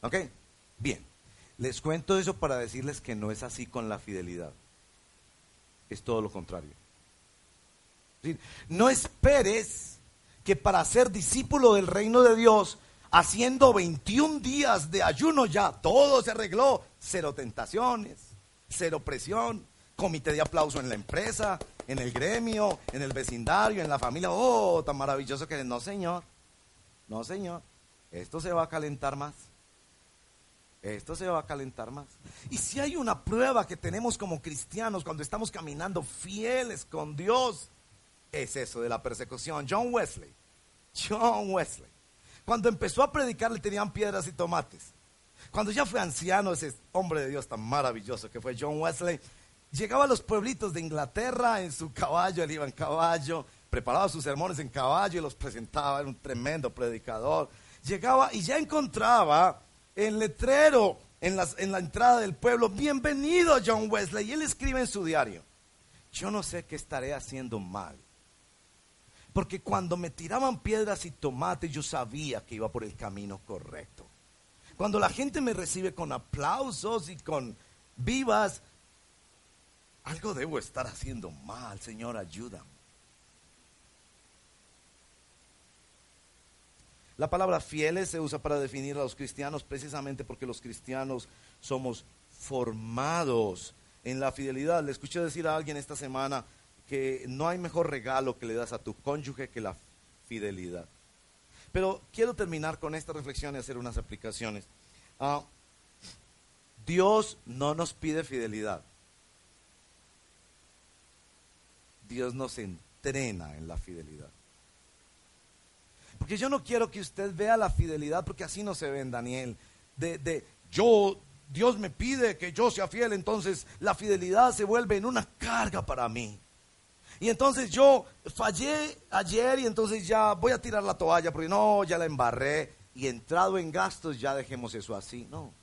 ¿Ok? Bien. Les cuento eso para decirles que no es así con la fidelidad. Es todo lo contrario. No esperes que para ser discípulo del reino de Dios, haciendo 21 días de ayuno ya, todo se arregló. Cero tentaciones, cero presión, comité de aplauso en la empresa, en el gremio, en el vecindario, en la familia. Oh, tan maravilloso que. No, señor. No, señor. Esto se va a calentar más esto se va a calentar más. Y si hay una prueba que tenemos como cristianos cuando estamos caminando fieles con Dios, es eso de la persecución. John Wesley, John Wesley, cuando empezó a predicar le tenían piedras y tomates. Cuando ya fue anciano, ese hombre de Dios tan maravilloso que fue John Wesley, llegaba a los pueblitos de Inglaterra en su caballo, él iba en caballo, preparaba sus sermones en caballo y los presentaba, era un tremendo predicador. Llegaba y ya encontraba el letrero en, en la entrada del pueblo, bienvenido John Wesley. Y él escribe en su diario, yo no sé qué estaré haciendo mal. Porque cuando me tiraban piedras y tomates, yo sabía que iba por el camino correcto. Cuando la gente me recibe con aplausos y con vivas, algo debo estar haciendo mal, Señor, ayúdame. La palabra fieles se usa para definir a los cristianos precisamente porque los cristianos somos formados en la fidelidad. Le escuché decir a alguien esta semana que no hay mejor regalo que le das a tu cónyuge que la fidelidad. Pero quiero terminar con esta reflexión y hacer unas aplicaciones. Ah, Dios no nos pide fidelidad. Dios nos entrena en la fidelidad. Porque yo no quiero que usted vea la fidelidad, porque así no se ve en Daniel. De, de yo, Dios me pide que yo sea fiel, entonces la fidelidad se vuelve en una carga para mí. Y entonces yo fallé ayer y entonces ya voy a tirar la toalla porque no, ya la embarré y entrado en gastos ya dejemos eso así. No.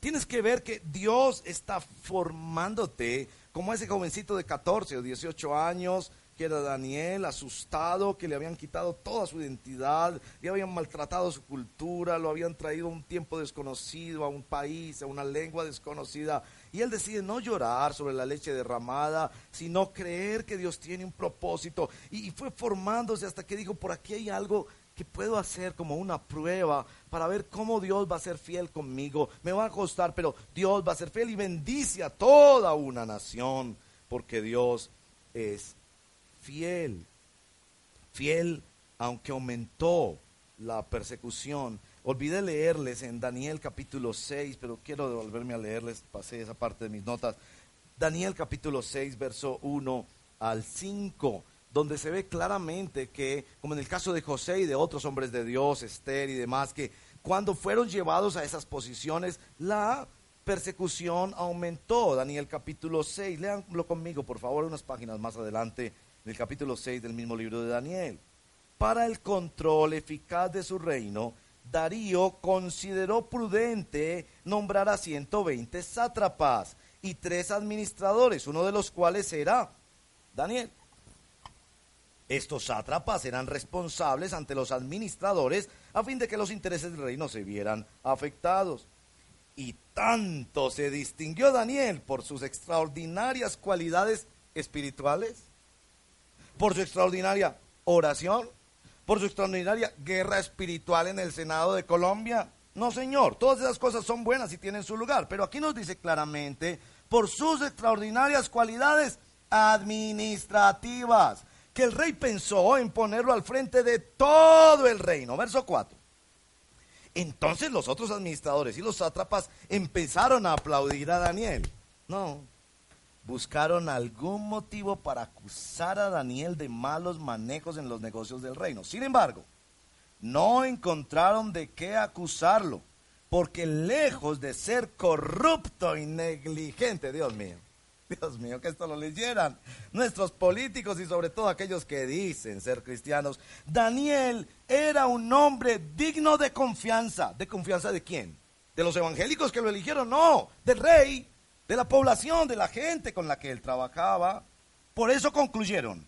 Tienes que ver que Dios está formándote como ese jovencito de 14 o 18 años que era Daniel, asustado, que le habían quitado toda su identidad, le habían maltratado su cultura, lo habían traído a un tiempo desconocido, a un país, a una lengua desconocida. Y él decide no llorar sobre la leche derramada, sino creer que Dios tiene un propósito. Y, fue formándose hasta que dijo, por aquí hay algo que puedo hacer como una prueba para ver cómo Dios va a ser fiel conmigo. Me va a costar, pero Dios va a ser fiel y bendice a toda una nación, porque Dios es fiel, fiel aunque aumentó la persecución. Olvidé leerles en Daniel capítulo 6, pero quiero devolverme a leerles, pasé esa parte de mis notas. Daniel capítulo 6, verso 1 al 5, donde se ve claramente que, como en el caso de José y de otros hombres de Dios, Esther y demás, que cuando fueron llevados a esas posiciones, la persecución aumentó. Daniel capítulo 6, léanlo conmigo, por favor, unas páginas más adelante en el capítulo 6 del mismo libro de Daniel. Para el control eficaz de su reino, Darío consideró prudente nombrar a 120 sátrapas y tres administradores, uno de los cuales era Daniel. Estos sátrapas eran responsables ante los administradores a fin de que los intereses del reino se vieran afectados. Y tanto se distinguió Daniel por sus extraordinarias cualidades espirituales, por su extraordinaria oración, por su extraordinaria guerra espiritual en el Senado de Colombia. No, señor, todas esas cosas son buenas y tienen su lugar, pero aquí nos dice claramente, por sus extraordinarias cualidades administrativas, que el rey pensó en ponerlo al frente de todo el reino. Verso 4. Entonces los otros administradores y los sátrapas empezaron a aplaudir a Daniel. No, buscaron algún motivo para acusar a Daniel de malos manejos en los negocios del reino. Sin embargo, no encontraron de qué acusarlo, porque lejos de ser corrupto y negligente, Dios mío, Dios mío, que esto lo leyeran nuestros políticos y sobre todo aquellos que dicen ser cristianos. Daniel era un hombre digno de confianza. ¿De confianza de quién? ¿De los evangélicos que lo eligieron? No, del rey, de la población, de la gente con la que él trabajaba. Por eso concluyeron,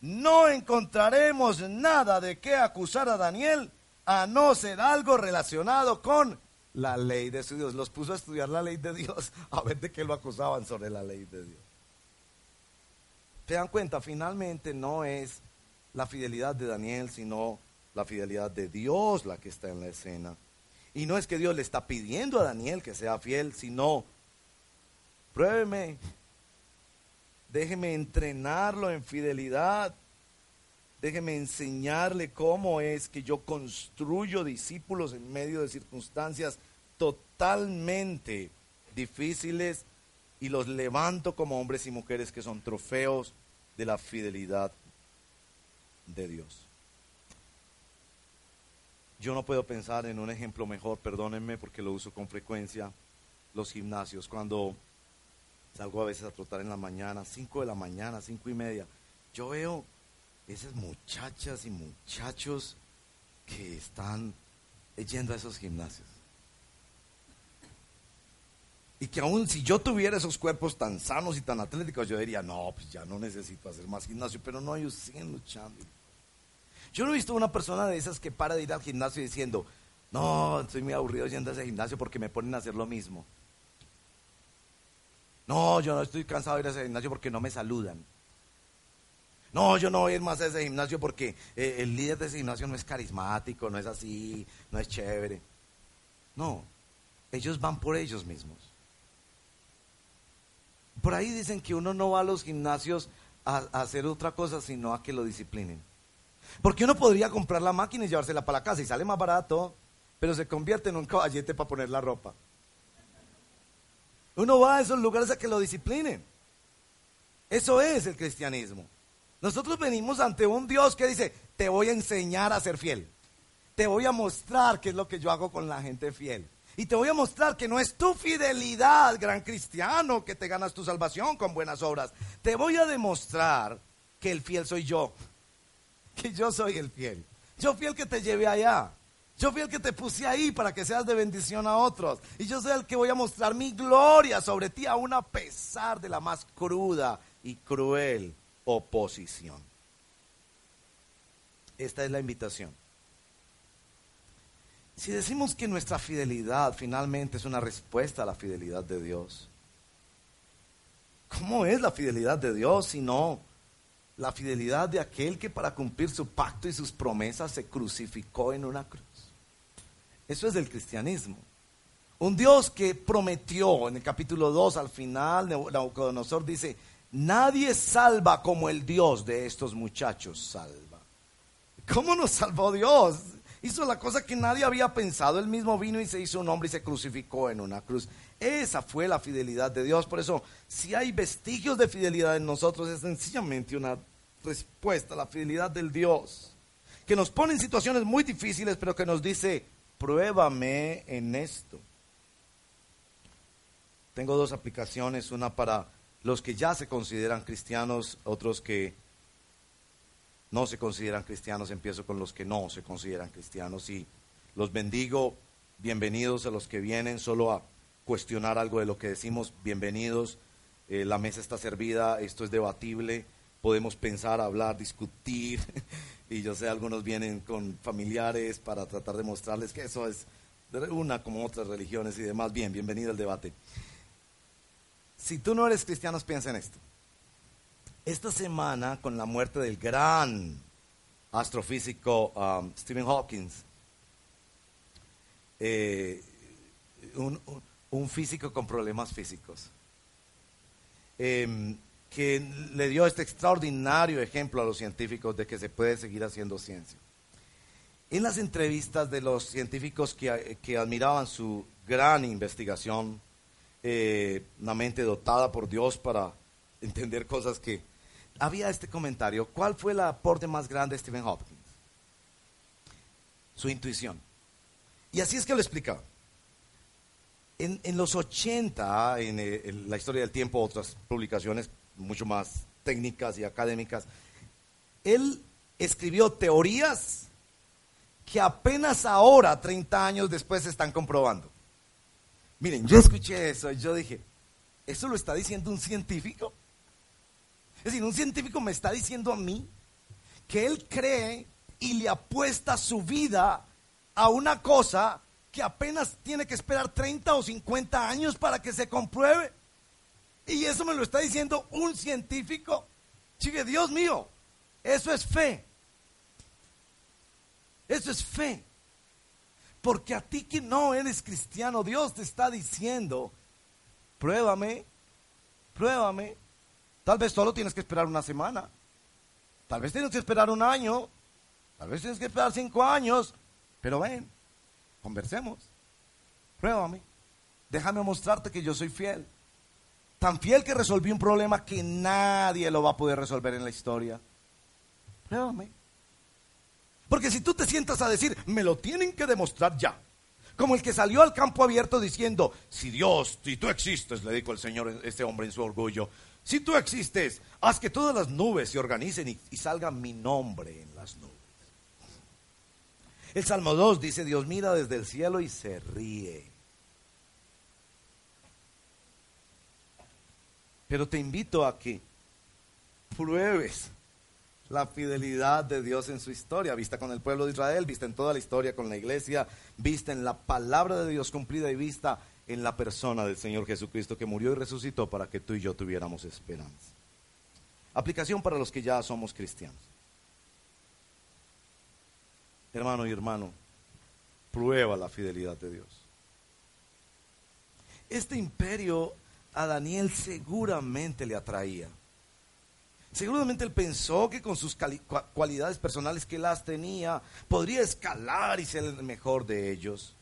no encontraremos nada de qué acusar a Daniel a no ser algo relacionado con la ley de su Dios. Los puso a estudiar la ley de Dios a ver de qué lo acusaban sobre la ley de Dios. ¿Se dan cuenta? Finalmente no es la fidelidad de Daniel, sino la fidelidad de Dios la que está en la escena. Y no es que Dios le está pidiendo a Daniel que sea fiel, sino, pruébeme, déjeme entrenarlo en fidelidad, déjeme enseñarle cómo es que yo construyo discípulos en medio de circunstancias totalmente difíciles y los levanto como hombres y mujeres que son trofeos de la fidelidad de Dios. Yo no puedo pensar en un ejemplo mejor, perdónenme porque lo uso con frecuencia, los gimnasios. Cuando salgo a veces a trotar en la mañana, 5 de la mañana, cinco y media, yo veo esas muchachas y muchachos que están yendo a esos gimnasios. Y que aún si yo tuviera esos cuerpos tan sanos y tan atléticos, yo diría, no, pues ya no necesito hacer más gimnasio, pero no, ellos siguen luchando. Yo no he visto una persona de esas que para de ir al gimnasio diciendo, no, estoy muy aburrido yendo a ese gimnasio porque me ponen a hacer lo mismo. No, yo no estoy cansado de ir a ese gimnasio porque no me saludan. No, yo no voy a ir más a ese gimnasio porque eh, el líder de ese gimnasio no es carismático, no es así, no es chévere. No, ellos van por ellos mismos. Por ahí dicen que uno no va a los gimnasios a, hacer otra cosa, sino a que lo disciplinen. Porque uno podría comprar la máquina y llevársela para la casa y sale más barato, pero se convierte en un caballete para poner la ropa. Uno va a esos lugares a que lo disciplinen. Eso es el cristianismo. Nosotros venimos ante un Dios que dice, te voy a enseñar a ser fiel. Te voy a mostrar qué es lo que yo hago con la gente fiel. Y te voy a mostrar que no es tu fidelidad, gran cristiano, que te ganas tu salvación con buenas obras. Te voy a demostrar que el fiel soy yo. Que yo soy el fiel. Yo fui el que te llevé allá. Yo fui el que te puse ahí para que seas de bendición a otros. Y yo soy el que voy a mostrar mi gloria sobre ti, aún a pesar de la más cruda y cruel oposición. Esta es la invitación. Si decimos que nuestra fidelidad finalmente es una respuesta a la fidelidad de Dios, ¿cómo es la fidelidad de Dios si no la fidelidad de aquel que para cumplir su pacto y sus promesas se crucificó en una cruz? Eso es del cristianismo. Un Dios que prometió en el capítulo 2 al final, Nabucodonosor dice, nadie salva como el Dios de estos muchachos salva. ¿Cómo nos salvó Dios? hizo la cosa que nadie había pensado. Él mismo vino y se hizo un hombre y se crucificó en una cruz. Esa fue la fidelidad de Dios. Por eso, si hay vestigios de fidelidad en nosotros, es sencillamente una respuesta la fidelidad del Dios. Que nos pone en situaciones muy difíciles, pero que nos dice, pruébame en esto. Tengo dos aplicaciones, una para los que ya se consideran cristianos, otros que no se consideran cristianos, empiezo con los que no se consideran cristianos y los bendigo, bienvenidos a los que vienen solo a cuestionar algo de lo que decimos, bienvenidos, eh, la mesa está servida, esto es debatible, podemos pensar, hablar, discutir, y yo sé, algunos vienen con familiares para tratar de mostrarles que eso es una como otras religiones y demás. Bien, bienvenido al debate. Si tú no eres cristiano, piensa en esto. Esta semana, con la muerte del gran astrofísico um, Stephen Hawking, eh, un, físico con problemas físicos, em, que le dio este extraordinario ejemplo a los científicos de que se puede seguir haciendo ciencia. En las entrevistas de los científicos que, admiraban su gran investigación, eh, una mente dotada por Dios para entender cosas que... Había este comentario, ¿cuál fue el aporte más grande de Stephen Hopkins? Su intuición. Y así es que lo explicaba. En, los 80, en, eh, en, la historia del tiempo, otras publicaciones mucho más técnicas y académicas, él escribió teorías que apenas ahora, 30 años después, se están comprobando. Miren, yo escuché eso y yo dije, ¿eso lo está diciendo un científico? Es decir, un científico me está diciendo a mí que él cree y le apuesta su vida a una cosa que apenas tiene que esperar 30 o 50 años para que se compruebe. Y eso me lo está diciendo un científico. Chique, Dios mío, eso es fe. Eso es fe. Porque a ti que no eres cristiano, Dios te está diciendo, pruébame, pruébame. Tal vez solo tienes que esperar una semana. Tal vez tienes que esperar un año. Tal vez tienes que esperar cinco años. Pero ven, conversemos. Pruébame. Déjame mostrarte que yo soy fiel. Tan fiel que resolví un problema que nadie lo va a poder resolver en la historia. Pruébame. Porque si tú te sientas a decir, me lo tienen que demostrar ya. Como el que salió al campo abierto diciendo, si Dios, si tú existes, le dijo el Señor, este hombre en su orgullo, si tú existes, haz que todas las nubes se organicen y, y salga mi nombre en las nubes. El Salmo 2 dice, Dios mira desde el cielo y se ríe. Pero te invito a que pruebes la fidelidad de Dios en su historia, vista con el pueblo de Israel, vista en toda la historia con la iglesia, vista en la palabra de Dios cumplida y vista en la persona del Señor Jesucristo que murió y resucitó para que tú y yo tuviéramos esperanza. Aplicación para los que ya somos cristianos. Hermano y hermano, prueba la fidelidad de Dios. Este imperio a Daniel seguramente le atraía. Seguramente él pensó que con sus cualidades personales que las tenía, podría escalar y ser el mejor de ellos.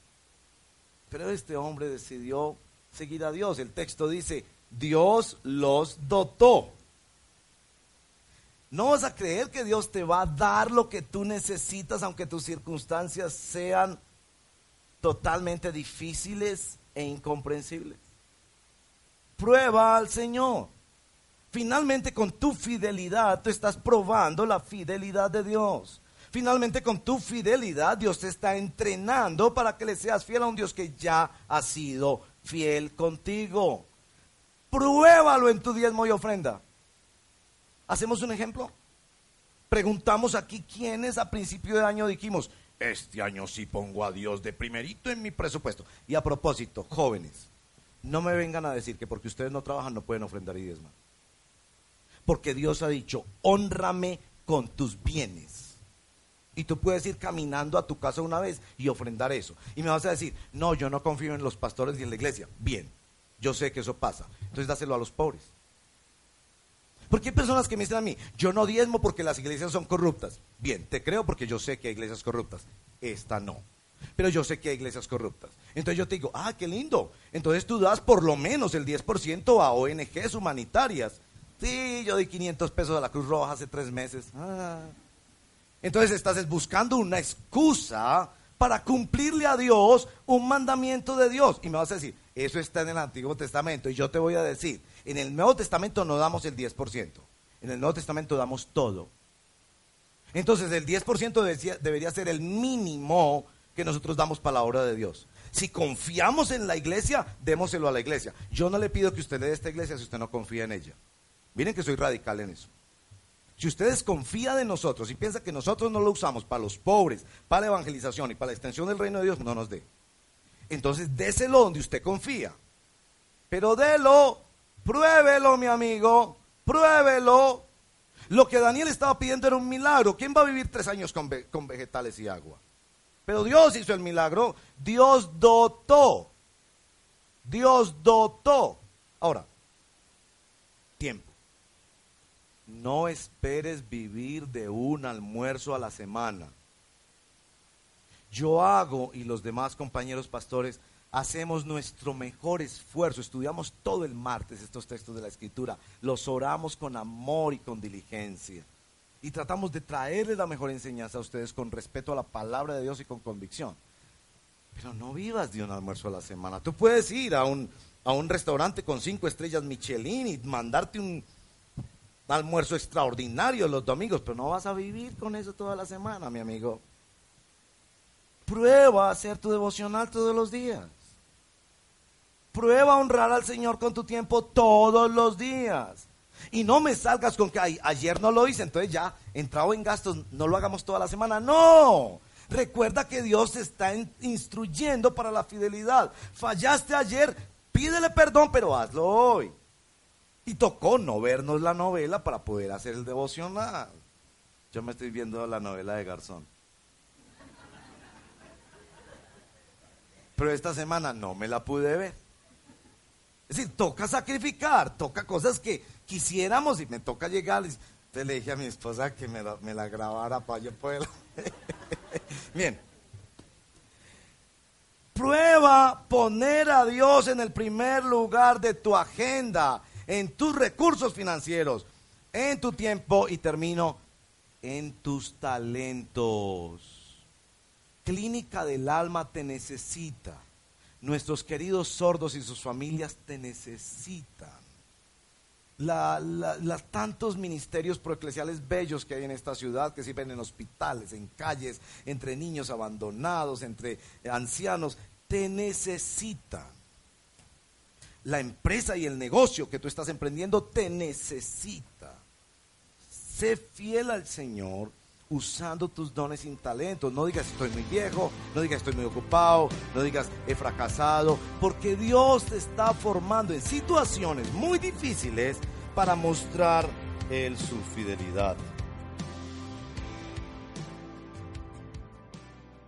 Pero este hombre decidió seguir a Dios. El texto dice, Dios los dotó. No vas a creer que Dios te va a dar lo que tú necesitas, aunque tus circunstancias sean totalmente difíciles e incomprensibles. Prueba al Señor. Finalmente con tu fidelidad tú estás probando la fidelidad de Dios. Finalmente con tu fidelidad Dios te está entrenando para que le seas fiel a un Dios que ya ha sido fiel contigo. Pruébalo en tu diezmo y ofrenda. ¿Hacemos un ejemplo? Preguntamos aquí quiénes a principio de año dijimos, este año sí pongo a Dios de primerito en mi presupuesto. Y a propósito, jóvenes, no me vengan a decir que porque ustedes no trabajan no pueden ofrendar y diezmar. Porque Dios ha dicho, honrame con tus bienes. Y tú puedes ir caminando a tu casa una vez y ofrendar eso. Y me vas a decir, no, yo no confío en los pastores y en la iglesia. Bien, yo sé que eso pasa. Entonces dáselo a los pobres. Porque hay personas que me dicen a mí, yo no diezmo porque las iglesias son corruptas. Bien, te creo porque yo sé que hay iglesias corruptas. Esta no. Pero yo sé que hay iglesias corruptas. Entonces yo te digo, ah, qué lindo. Entonces tú das por lo menos el 10% a ONGs humanitarias Sí, yo di 500 pesos a la Cruz Roja hace tres meses. Ah. Entonces estás buscando una excusa para cumplirle a Dios un mandamiento de Dios. Y me vas a decir, eso está en el Antiguo Testamento. Y yo te voy a decir, en el Nuevo Testamento no damos el 10%. En el Nuevo Testamento damos todo. Entonces el 10% debería ser el mínimo que nosotros damos para la obra de Dios. Si confiamos en la iglesia, démoselo a la iglesia. Yo no le pido que usted le dé esta iglesia si usted no confía en ella. Miren que soy radical en eso. Si ustedes confían en nosotros y piensan que nosotros no lo usamos para los pobres, para la evangelización y para la extensión del reino de Dios, no nos dé. entonces déselo donde usted confía. Pero délo, pruébelo, mi amigo, pruébelo. Lo que Daniel estaba pidiendo era un milagro. ¿Quién va a vivir tres años con vegetales y agua? Pero Dios hizo el milagro. Dios dotó. Dios dotó. Ahora, tiempo. No esperes vivir de un almuerzo a la semana. Yo hago y los demás compañeros pastores hacemos nuestro mejor esfuerzo, estudiamos todo el martes estos textos de la escritura, los oramos con amor y con diligencia y tratamos de traerles la mejor enseñanza a ustedes con respeto a la palabra de Dios y con convicción. Pero no vivas de un almuerzo a la semana. Tú puedes ir a un, a un restaurante con cinco estrellas Michelin y mandarte un almuerzo extraordinario los domingos, pero no vas a vivir con eso toda la semana, mi amigo. Prueba a hacer tu devocional todos los días. Prueba a honrar al Señor con tu tiempo todos los días. Y no me salgas con que ayer no lo hice, entonces ya entrado en gastos, no lo hagamos toda la semana. No. Recuerda que Dios está instruyendo para la fidelidad. Fallaste ayer, pídele perdón, pero hazlo hoy. Y tocó no vernos la novela para poder hacer el devocional. Yo me estoy viendo la novela de Garzón. Pero esta semana no me la pude ver. Es decir, toca sacrificar, toca cosas que quisiéramos y me toca llegar. Entonces le dije a mi esposa que me la, grabara para yo poder. Bien. Prueba poner a Dios en el primer lugar de tu agenda, en tus recursos financieros, en tu tiempo y termino en tus talentos. Clínica del alma te necesita. Nuestros queridos sordos y sus familias te necesitan. Los tantos ministerios proeclesiales bellos que hay en esta ciudad, que sirven en hospitales, en calles, entre niños abandonados, entre ancianos, te necesitan. La empresa y el negocio que tú estás emprendiendo te necesita. Sé fiel al Señor usando tus dones y talentos. No digas estoy muy viejo, no digas estoy muy ocupado, no digas he fracasado, porque Dios te está formando en situaciones muy difíciles para mostrar Él su fidelidad.